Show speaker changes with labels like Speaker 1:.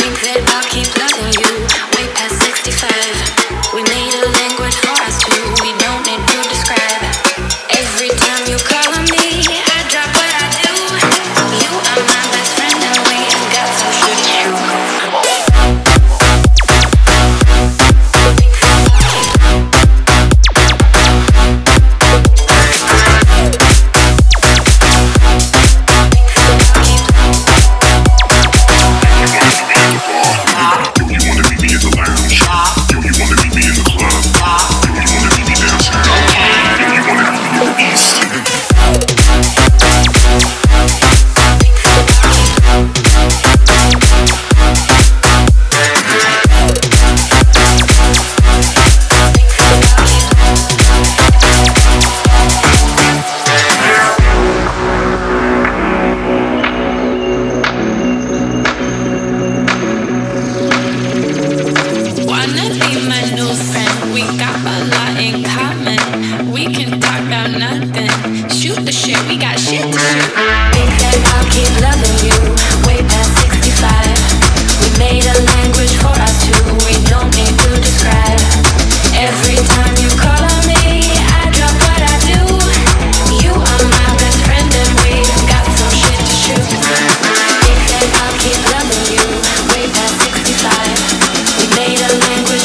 Speaker 1: think that I'll keep loving you. Way past we got a lot in common. We can talk about nothing. Shoot the shit, we got shit to shoot. Think that I'll keep loving you way past 65. We made a language for us two, we don't need to describe. Every time you call on me, I drop what I do. You are my best friend, and we got some shit to shoot. Think that I'll keep loving you way past 65. We made a language.